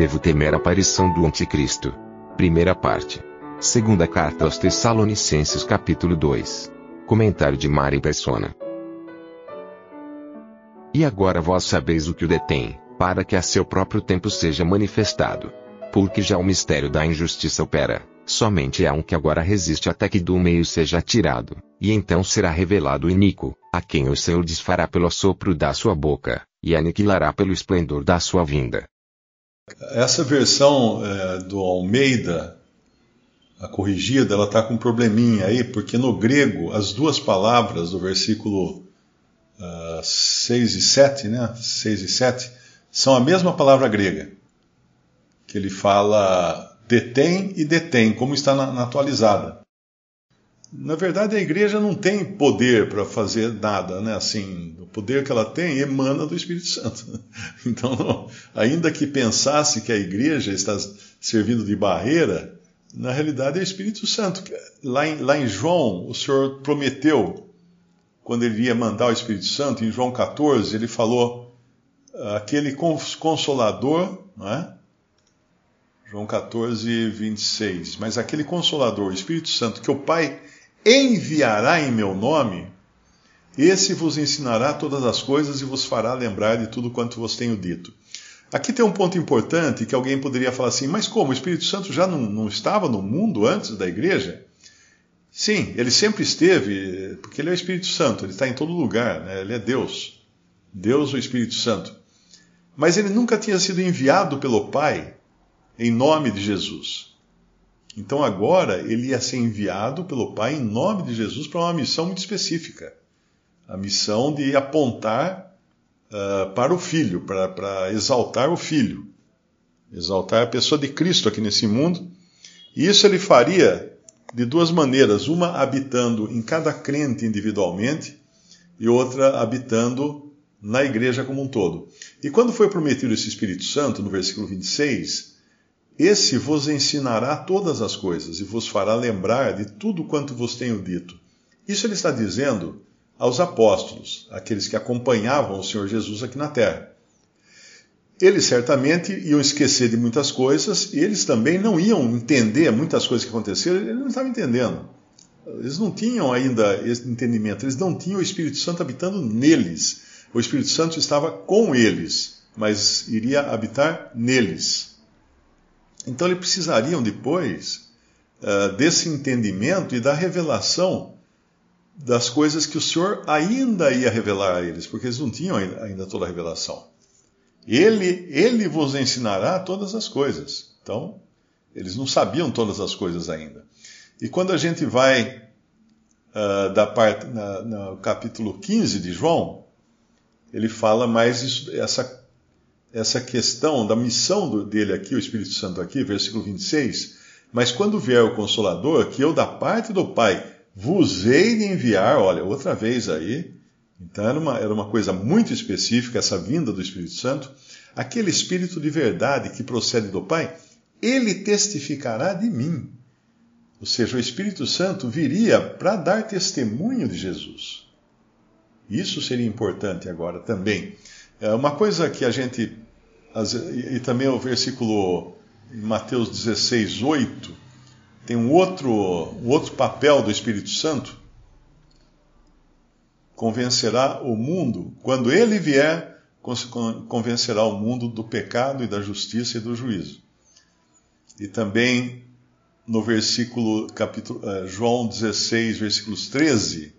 Devo temer a aparição do anticristo. Primeira parte. Segunda carta aos Tessalonicenses capítulo 2. Comentário de Mari Persona. E agora vós sabeis o que o detém, para que a seu próprio tempo seja manifestado. Porque já o mistério da injustiça opera, somente há um que agora resiste até que do meio seja tirado, e então será revelado o iníquo, a quem o Senhor desfará pelo sopro da sua boca, e aniquilará pelo esplendor da sua vinda. Essa versão é, do Almeida, a corrigida, ela está com um probleminha aí, porque no grego as duas palavras do versículo uh, 6 e 7, né? 6 e 7, são a mesma palavra grega. Que ele fala detém e detém, como está na, na atualizada. Na verdade, a igreja não tem poder para fazer nada, né? Assim, o poder que ela tem emana do Espírito Santo. Então, ainda que pensasse que a igreja está servindo de barreira, na realidade é o Espírito Santo. Lá em, lá em João, o Senhor prometeu, quando ele ia mandar o Espírito Santo, em João 14, ele falou: aquele consolador, não é? João 14, 26. Mas aquele consolador, o Espírito Santo, que o Pai enviará em meu nome, esse vos ensinará todas as coisas e vos fará lembrar de tudo quanto vos tenho dito. Aqui tem um ponto importante que alguém poderia falar assim: mas como? O Espírito Santo já não, não estava no mundo antes da igreja? Sim, ele sempre esteve, porque ele é o Espírito Santo, ele está em todo lugar, né? ele é Deus. Deus, o Espírito Santo. Mas ele nunca tinha sido enviado pelo Pai em nome de Jesus. Então agora ele ia ser enviado pelo Pai em nome de Jesus para uma missão muito específica a missão de apontar uh, para o Filho, para, para exaltar o Filho, exaltar a pessoa de Cristo aqui nesse mundo. E isso ele faria de duas maneiras: uma habitando em cada crente individualmente e outra habitando na igreja como um todo. E quando foi prometido esse Espírito Santo, no versículo 26, esse vos ensinará todas as coisas e vos fará lembrar de tudo quanto vos tenho dito. Isso ele está dizendo aos apóstolos, aqueles que acompanhavam o Senhor Jesus aqui na terra. Eles certamente iam esquecer de muitas coisas e eles também não iam entender muitas coisas que aconteceram, eles não estavam entendendo. Eles não tinham ainda esse entendimento, eles não tinham o Espírito Santo habitando neles. O Espírito Santo estava com eles, mas iria habitar neles. Então eles precisariam depois uh, desse entendimento e da revelação das coisas que o Senhor ainda ia revelar a eles, porque eles não tinham ainda toda a revelação. Ele, ele vos ensinará todas as coisas. Então, eles não sabiam todas as coisas ainda. E quando a gente vai uh, da parte, na, no capítulo 15 de João, ele fala mais isso, essa, essa questão da missão do, dele aqui, o Espírito Santo aqui, versículo 26. Mas quando vier o Consolador, que eu da parte do Pai vos hei de enviar, olha, outra vez aí. Então era uma, era uma coisa muito específica, essa vinda do Espírito Santo. Aquele Espírito de verdade que procede do Pai, ele testificará de mim. Ou seja, o Espírito Santo viria para dar testemunho de Jesus. Isso seria importante agora também. É uma coisa que a gente. E também o versículo em Mateus 16, 8 tem um outro, um outro papel do Espírito Santo. Convencerá o mundo, quando ele vier, convencerá o mundo do pecado e da justiça e do juízo. E também no versículo, capítulo, eh, João 16, versículos 13.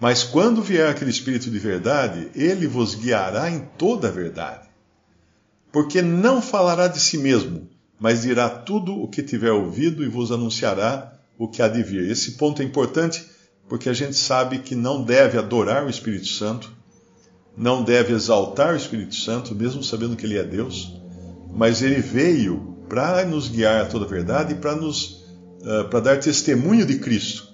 Mas quando vier aquele Espírito de verdade, ele vos guiará em toda a verdade. Porque não falará de si mesmo, mas dirá tudo o que tiver ouvido e vos anunciará o que há de vir. Esse ponto é importante porque a gente sabe que não deve adorar o Espírito Santo, não deve exaltar o Espírito Santo, mesmo sabendo que ele é Deus, mas ele veio para nos guiar a toda a verdade e para nos uh, para dar testemunho de Cristo.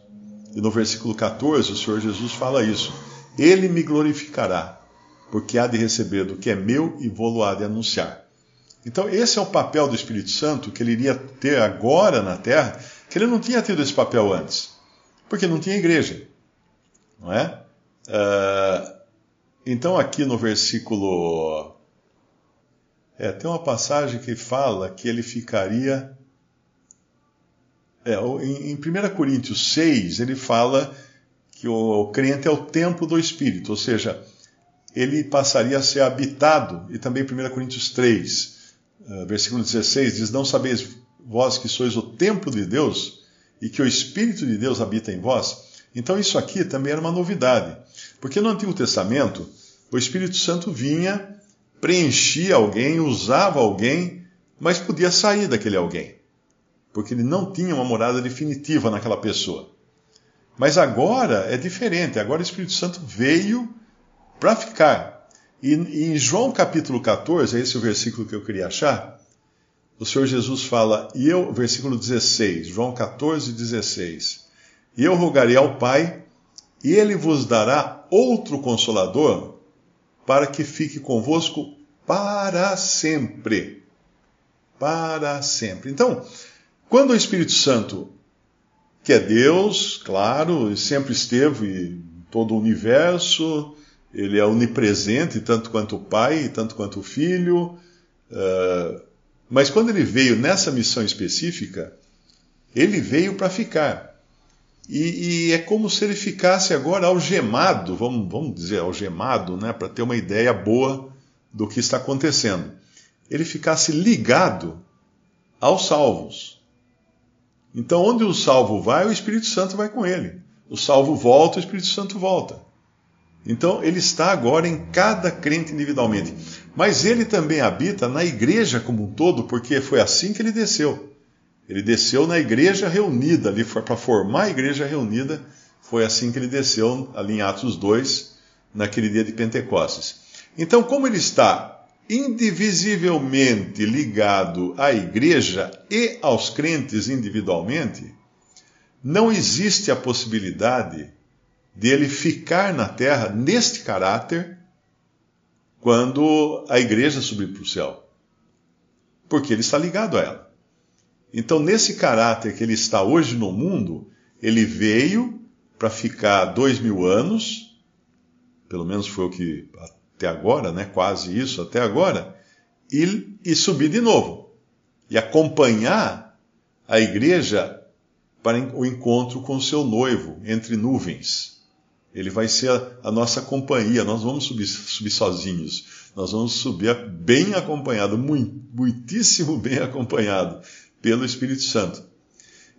E no versículo 14, o Senhor Jesus fala isso: Ele me glorificará, porque há de receber do que é meu e vou-lo há de anunciar. Então, esse é o papel do Espírito Santo que ele iria ter agora na terra, que ele não tinha tido esse papel antes, porque não tinha igreja, não é? Uh, então, aqui no versículo. É, tem uma passagem que fala que ele ficaria. É, em, em 1 Coríntios 6, ele fala que o crente é o templo do Espírito, ou seja, ele passaria a ser habitado, e também 1 Coríntios 3, eh, versículo 16, diz: Não sabeis vós que sois o templo de Deus e que o Espírito de Deus habita em vós? Então, isso aqui também era uma novidade. Porque no Antigo Testamento, o Espírito Santo vinha, preenchia alguém, usava alguém, mas podia sair daquele alguém. Porque ele não tinha uma morada definitiva naquela pessoa. Mas agora é diferente. Agora o Espírito Santo veio para ficar. E, em João capítulo 14, esse é o versículo que eu queria achar, o Senhor Jesus fala, e eu, versículo 16, João 14, 16, e eu rogarei ao Pai, e ele vos dará outro consolador, para que fique convosco para sempre. Para sempre. Então, quando o Espírito Santo, que é Deus, claro, sempre esteve em todo o universo, ele é onipresente, tanto quanto o Pai, tanto quanto o Filho, uh, mas quando ele veio nessa missão específica, ele veio para ficar. E, e, é como se ele ficasse agora algemado, vamos, vamos dizer algemado, né, para ter uma ideia boa do que está acontecendo. Ele ficasse ligado aos salvos. Então, onde o salvo vai, o Espírito Santo vai com ele. O salvo volta, o Espírito Santo volta. Então, ele está agora em cada crente individualmente. Mas ele também habita na igreja como um todo, porque foi assim que ele desceu. Ele desceu na igreja reunida, ali para formar a igreja reunida. Foi assim que ele desceu ali em Atos 2, naquele dia de Pentecostes. Então, como ele está indivisivelmente ligado à igreja e aos crentes individualmente, não existe a possibilidade de ele ficar na terra neste caráter quando a igreja subir para o céu. Porque ele está ligado a ela. Então, nesse caráter que ele está hoje no mundo, ele veio para ficar dois mil anos, pelo menos foi o que até agora, né? Quase isso até agora, e, e subir de novo e acompanhar a igreja para o encontro com o seu noivo entre nuvens. Ele vai ser a, a nossa companhia. Nós vamos subir, subir sozinhos. Nós vamos subir bem acompanhado, muitíssimo bem acompanhado pelo Espírito Santo.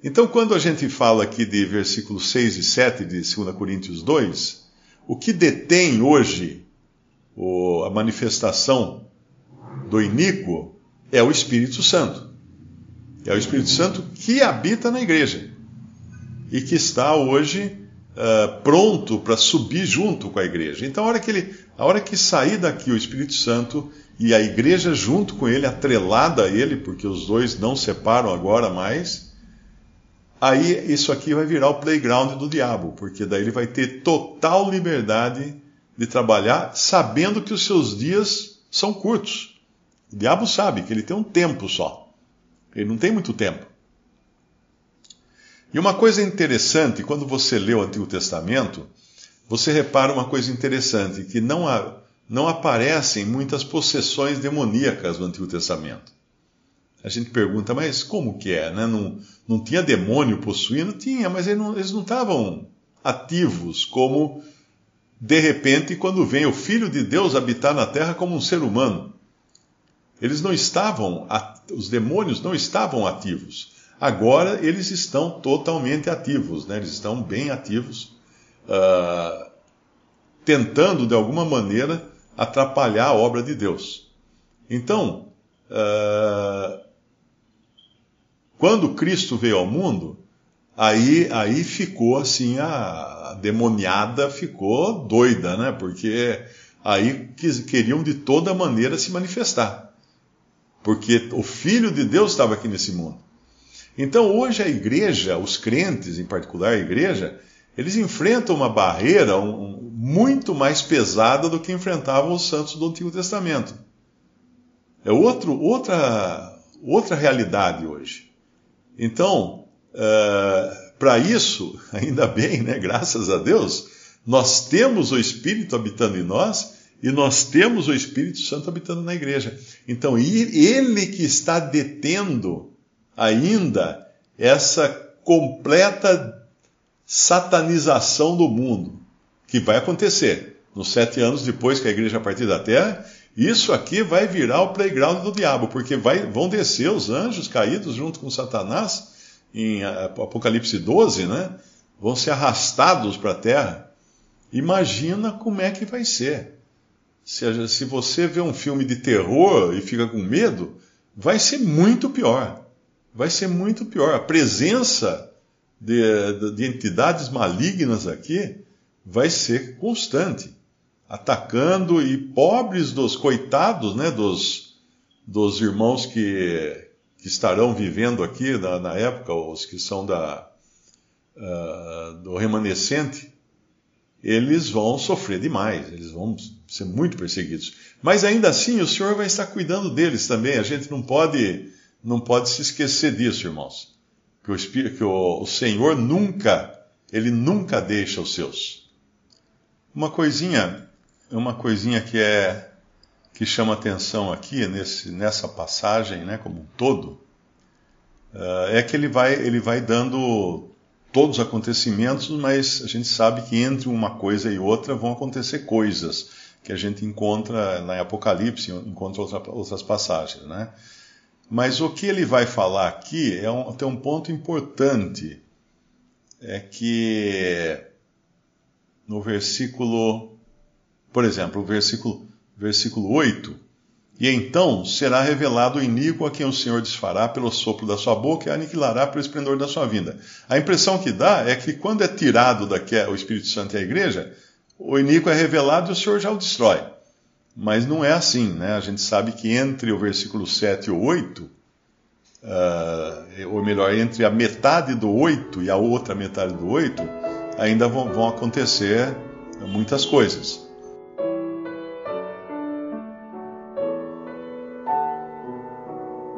Então, quando a gente fala aqui de versículos 6 e 7 de 2 Coríntios 2, o que detém hoje o, a manifestação do iníquo é o Espírito Santo. É o Espírito Santo que habita na igreja e que está hoje uh, pronto para subir junto com a igreja. Então, a hora, que ele, a hora que sair daqui o Espírito Santo e a igreja junto com ele, atrelada a ele, porque os dois não separam agora mais, aí isso aqui vai virar o playground do diabo, porque daí ele vai ter total liberdade de trabalhar, sabendo que os seus dias são curtos. O diabo sabe que ele tem um tempo só. Ele não tem muito tempo. E uma coisa interessante, quando você lê o Antigo Testamento, você repara uma coisa interessante, que não há não aparecem muitas possessões demoníacas no Antigo Testamento. A gente pergunta, mas como que é? Né? Não, não tinha demônio possuindo? Tinha, mas eles não, estavam ativos como, de repente, quando vem o Filho de Deus habitar na terra como um ser humano. Eles não estavam, os demônios não estavam ativos. Agora eles estão totalmente ativos, né? eles estão bem ativos, uh, tentando de alguma maneira atrapalhar a obra de Deus. Então, uh, quando Cristo veio ao mundo, Aí, aí ficou assim, a demoniada ficou doida, né? Porque aí queriam de toda maneira se manifestar. Porque o Filho de Deus estava aqui nesse mundo. Então hoje a igreja, os crentes em particular, a igreja, eles enfrentam uma barreira um, muito mais pesada do que enfrentavam os santos do Antigo Testamento. É outro, outra, outra realidade hoje. Então, uh, para isso, ainda bem, né, graças a Deus, nós temos o Espírito habitando em nós e nós temos o Espírito Santo habitando na igreja. Então, ele que está detendo ainda essa completa satanização do mundo, que vai acontecer nos sete anos depois que a igreja partir da terra. Isso aqui vai virar o playground do diabo, porque vai, vão descer os anjos caídos junto com Satanás, em Apocalipse 12, né? Vão ser arrastados para a terra. Imagina como é que vai ser. Se, se você vê um filme de terror e fica com medo, vai ser muito pior vai ser muito pior. A presença de, de entidades malignas aqui vai ser constante, atacando e pobres dos coitados, né, dos, dos irmãos que, que estarão vivendo aqui na, na época, os que são da, uh, do remanescente, eles vão sofrer demais, eles vão ser muito perseguidos. Mas ainda assim, o Senhor vai estar cuidando deles também. A gente não pode não pode se esquecer disso, irmãos. Que o, que o, o Senhor nunca, ele nunca deixa os seus. Uma coisinha, uma coisinha que é que chama atenção aqui nesse, nessa passagem, né, como um todo, uh, é que ele vai, ele vai dando todos os acontecimentos, mas a gente sabe que entre uma coisa e outra vão acontecer coisas que a gente encontra na Apocalipse, encontra outra, outras passagens, né? Mas o que ele vai falar aqui é um, um ponto importante. É que no versículo, por exemplo, o versículo, versículo 8, e então será revelado o iníquo a quem o Senhor desfará pelo sopro da sua boca e aniquilará pelo esplendor da sua vinda. A impressão que dá é que quando é tirado o Espírito Santo e a igreja, o iníquo é revelado e o Senhor já o destrói. Mas não é assim, né? A gente sabe que entre o versículo 7 e o 8, uh, ah, ou melhor, entre a metade do 8 e a outra metade do 8, ainda vão, vão acontecer muitas coisas.